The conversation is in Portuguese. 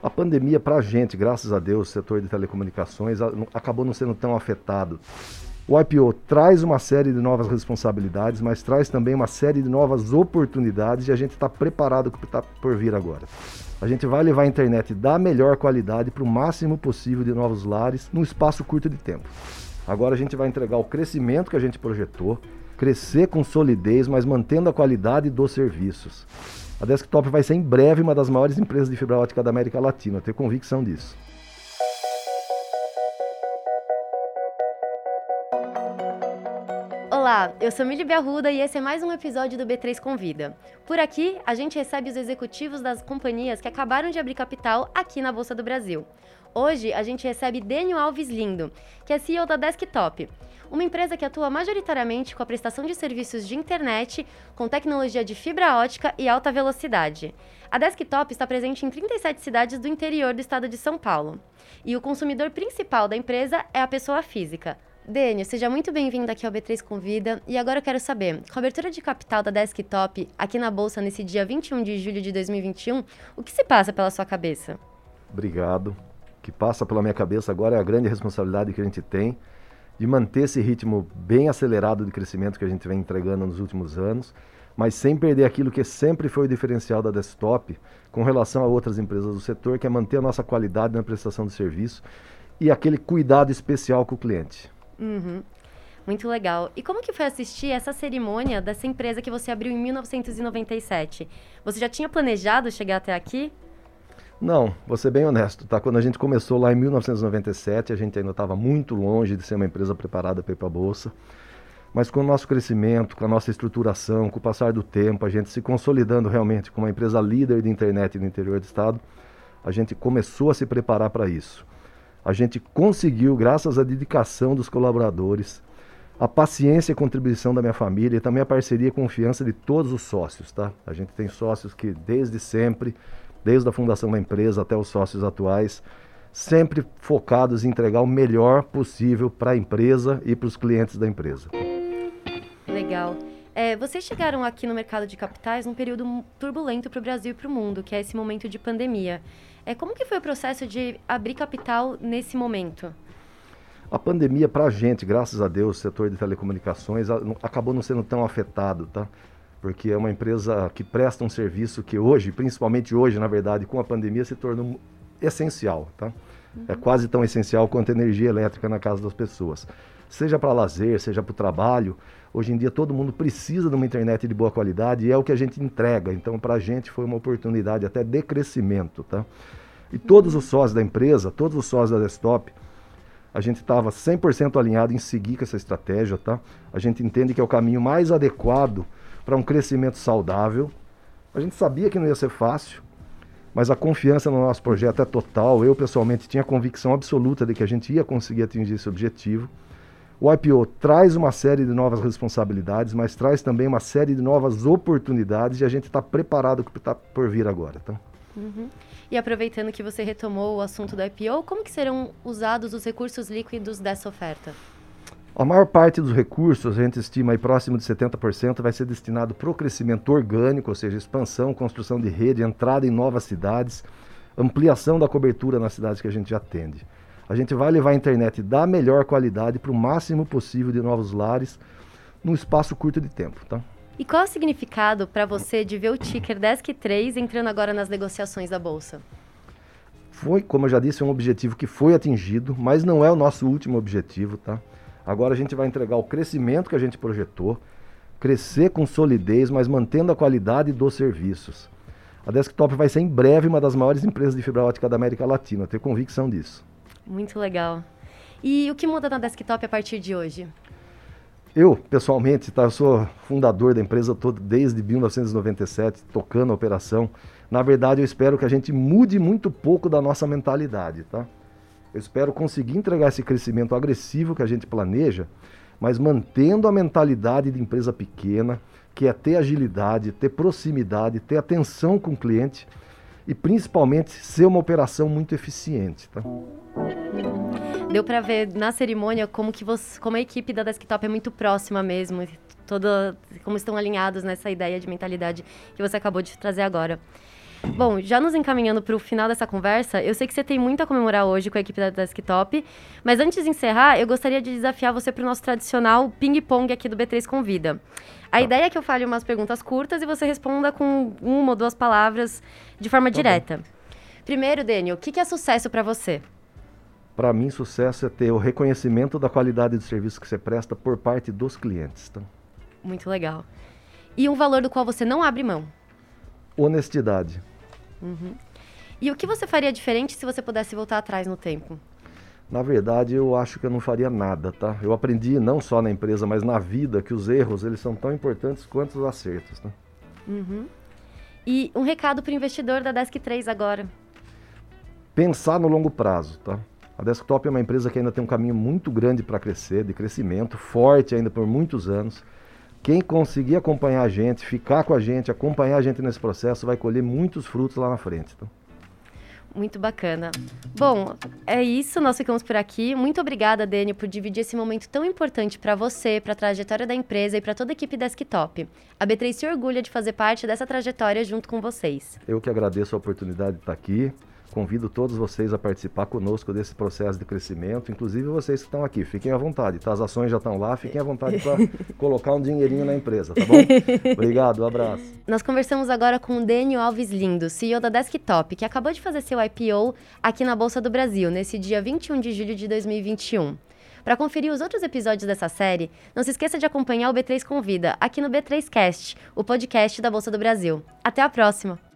A pandemia, para a gente, graças a Deus, o setor de telecomunicações acabou não sendo tão afetado. O IPO traz uma série de novas responsabilidades, mas traz também uma série de novas oportunidades e a gente está preparado para o que está por vir agora. A gente vai levar a internet da melhor qualidade para o máximo possível de novos lares num espaço curto de tempo. Agora a gente vai entregar o crescimento que a gente projetou, crescer com solidez, mas mantendo a qualidade dos serviços. A Desktop vai ser em breve uma das maiores empresas de fibra ótica da América Latina, eu tenho convicção disso. Olá, eu sou Mili Arruda e esse é mais um episódio do B3 Convida. Por aqui, a gente recebe os executivos das companhias que acabaram de abrir capital aqui na Bolsa do Brasil. Hoje, a gente recebe Daniel Alves Lindo, que é CEO da Desktop, uma empresa que atua majoritariamente com a prestação de serviços de internet com tecnologia de fibra ótica e alta velocidade. A Desktop está presente em 37 cidades do interior do estado de São Paulo. E o consumidor principal da empresa é a pessoa física. Dênio, seja muito bem-vindo aqui ao B3 Convida. E agora eu quero saber, com a abertura de capital da Desktop aqui na Bolsa nesse dia 21 de julho de 2021, o que se passa pela sua cabeça? Obrigado. O que passa pela minha cabeça agora é a grande responsabilidade que a gente tem de manter esse ritmo bem acelerado de crescimento que a gente vem entregando nos últimos anos, mas sem perder aquilo que sempre foi o diferencial da Desktop com relação a outras empresas do setor, que é manter a nossa qualidade na prestação de serviço e aquele cuidado especial com o cliente. Uhum. Muito legal. E como que foi assistir essa cerimônia dessa empresa que você abriu em 1997? Você já tinha planejado chegar até aqui? Não, vou ser bem honesto, tá? Quando a gente começou lá em 1997, a gente ainda estava muito longe de ser uma empresa preparada para ir para a bolsa. Mas com o nosso crescimento, com a nossa estruturação, com o passar do tempo, a gente se consolidando realmente como uma empresa líder de internet no interior do estado, a gente começou a se preparar para isso. A gente conseguiu, graças à dedicação dos colaboradores, a paciência e contribuição da minha família e também a parceria e confiança de todos os sócios, tá? A gente tem sócios que desde sempre desde a fundação da empresa até os sócios atuais, sempre focados em entregar o melhor possível para a empresa e para os clientes da empresa. Legal. É, vocês chegaram aqui no mercado de capitais num período turbulento para o Brasil e para o mundo, que é esse momento de pandemia. É, como que foi o processo de abrir capital nesse momento? A pandemia, para a gente, graças a Deus, o setor de telecomunicações acabou não sendo tão afetado, tá? porque é uma empresa que presta um serviço que hoje, principalmente hoje, na verdade, com a pandemia, se tornou essencial, tá? Uhum. É quase tão essencial quanto a energia elétrica na casa das pessoas. Seja para lazer, seja para o trabalho, hoje em dia todo mundo precisa de uma internet de boa qualidade e é o que a gente entrega. Então, para a gente foi uma oportunidade até de crescimento, tá? E todos os sócios da empresa, todos os sócios da Desktop, a gente estava 100% alinhado em seguir com essa estratégia, tá? A gente entende que é o caminho mais adequado para um crescimento saudável. A gente sabia que não ia ser fácil, mas a confiança no nosso projeto é total. Eu, pessoalmente, tinha convicção absoluta de que a gente ia conseguir atingir esse objetivo. O IPO traz uma série de novas responsabilidades, mas traz também uma série de novas oportunidades e a gente está preparado para o que está por vir agora. Tá? Uhum. E aproveitando que você retomou o assunto do IPO, como que serão usados os recursos líquidos dessa oferta? A maior parte dos recursos, a gente estima aí próximo de 70%, vai ser destinado para o crescimento orgânico, ou seja, expansão, construção de rede, entrada em novas cidades, ampliação da cobertura nas cidades que a gente já atende. A gente vai levar a internet da melhor qualidade para o máximo possível de novos lares num espaço curto de tempo, tá? E qual é o significado para você de ver o ticker DESC3 entrando agora nas negociações da Bolsa? Foi, como eu já disse, um objetivo que foi atingido, mas não é o nosso último objetivo, tá? Agora a gente vai entregar o crescimento que a gente projetou, crescer com solidez, mas mantendo a qualidade dos serviços. A Desktop vai ser em breve uma das maiores empresas de fibra ótica da América Latina, tenho convicção disso. Muito legal. E o que muda na Desktop a partir de hoje? Eu, pessoalmente, tá, eu sou fundador da empresa toda desde 1997, tocando a operação. Na verdade, eu espero que a gente mude muito pouco da nossa mentalidade, tá? Eu espero conseguir entregar esse crescimento agressivo que a gente planeja, mas mantendo a mentalidade de empresa pequena, que é ter agilidade, ter proximidade, ter atenção com o cliente e principalmente ser uma operação muito eficiente. Tá? Deu para ver na cerimônia como que você, como a equipe da Desktop é muito próxima mesmo, toda, como estão alinhados nessa ideia de mentalidade que você acabou de trazer agora. Bom, já nos encaminhando para o final dessa conversa, eu sei que você tem muito a comemorar hoje com a equipe da Desktop, mas antes de encerrar, eu gostaria de desafiar você para o nosso tradicional ping-pong aqui do B3 Convida. A tá. ideia é que eu fale umas perguntas curtas e você responda com uma ou duas palavras de forma tá direta. Bom. Primeiro, Daniel, o que é sucesso para você? Para mim, sucesso é ter o reconhecimento da qualidade do serviço que você presta por parte dos clientes. Tá? Muito legal. E um valor do qual você não abre mão? Honestidade. Uhum. E o que você faria diferente se você pudesse voltar atrás no tempo? Na verdade, eu acho que eu não faria nada, tá? Eu aprendi não só na empresa, mas na vida que os erros eles são tão importantes quanto os acertos, tá? Uhum. E um recado para o investidor da Desk 3 agora. Pensar no longo prazo, tá? A Desktop é uma empresa que ainda tem um caminho muito grande para crescer, de crescimento, forte ainda por muitos anos. Quem conseguir acompanhar a gente, ficar com a gente, acompanhar a gente nesse processo, vai colher muitos frutos lá na frente. Então. Muito bacana. Bom, é isso, nós ficamos por aqui. Muito obrigada, Dani, por dividir esse momento tão importante para você, para a trajetória da empresa e para toda a equipe Desktop. A B3 se orgulha de fazer parte dessa trajetória junto com vocês. Eu que agradeço a oportunidade de estar aqui. Convido todos vocês a participar conosco desse processo de crescimento, inclusive vocês que estão aqui. Fiquem à vontade, tá? As ações já estão lá, fiquem à vontade para colocar um dinheirinho na empresa, tá bom? Obrigado, um abraço. Nós conversamos agora com o Dênio Alves Lindo, CEO da Desktop, que acabou de fazer seu IPO aqui na Bolsa do Brasil, nesse dia 21 de julho de 2021. Para conferir os outros episódios dessa série, não se esqueça de acompanhar o B3 Convida aqui no B3Cast, o podcast da Bolsa do Brasil. Até a próxima!